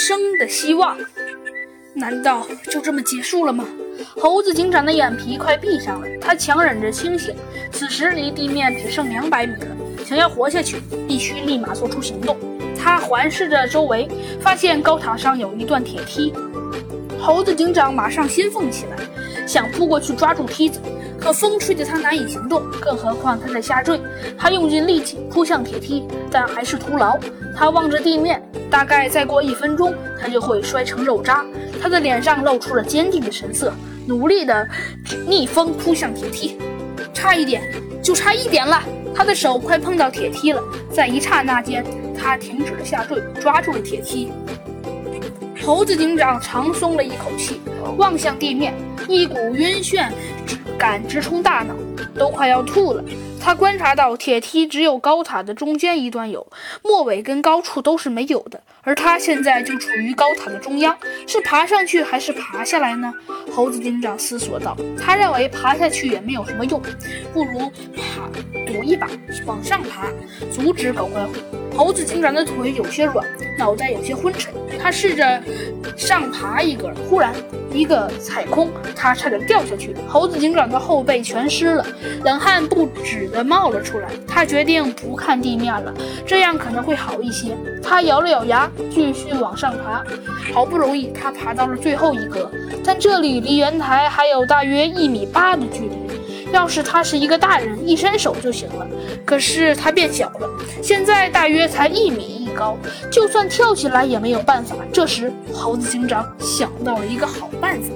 生的希望。难道就这么结束了吗？猴子警长的眼皮快闭上了，他强忍着清醒。此时离地面只剩两百米了，想要活下去，必须立马做出行动。他环视着周围，发现高塔上有一段铁梯。猴子警长马上兴奋起来，想扑过去抓住梯子，可风吹得他难以行动，更何况他在下坠。他用尽力气扑向铁梯，但还是徒劳。他望着地面，大概再过一分钟，他就会摔成肉渣。他的脸上露出了坚定的神色，努力地逆风扑向铁梯，差一点，就差一点了。他的手快碰到铁梯了，在一刹那间，他停止了下坠，抓住了铁梯。猴子警长长松了一口气，望向地面，一股晕眩感直冲大脑，都快要吐了。他观察到铁梯只有高塔的中间一段有，末尾跟高处都是没有的。而他现在就处于高塔的中央，是爬上去还是爬下来呢？猴子警长思索道。他认为爬下去也没有什么用，不如爬赌一把，往上爬，阻止搞怪。猴子警长的腿有些软，脑袋有些昏沉。他试着上爬一个，忽然一个踩空，他差点掉下去。猴子警长的后背全湿了，冷汗不止的冒了出来。他决定不看地面了，这样可能会好一些。他咬了咬牙，继续往上爬。好不容易，他爬到了最后一格，但这里离圆台还有大约一米八的距离。要是他是一个大人，一伸手就行了。可是他变小了，现在大约才一米一高，就算跳起来也没有办法。这时，猴子警长想到了一个好办法。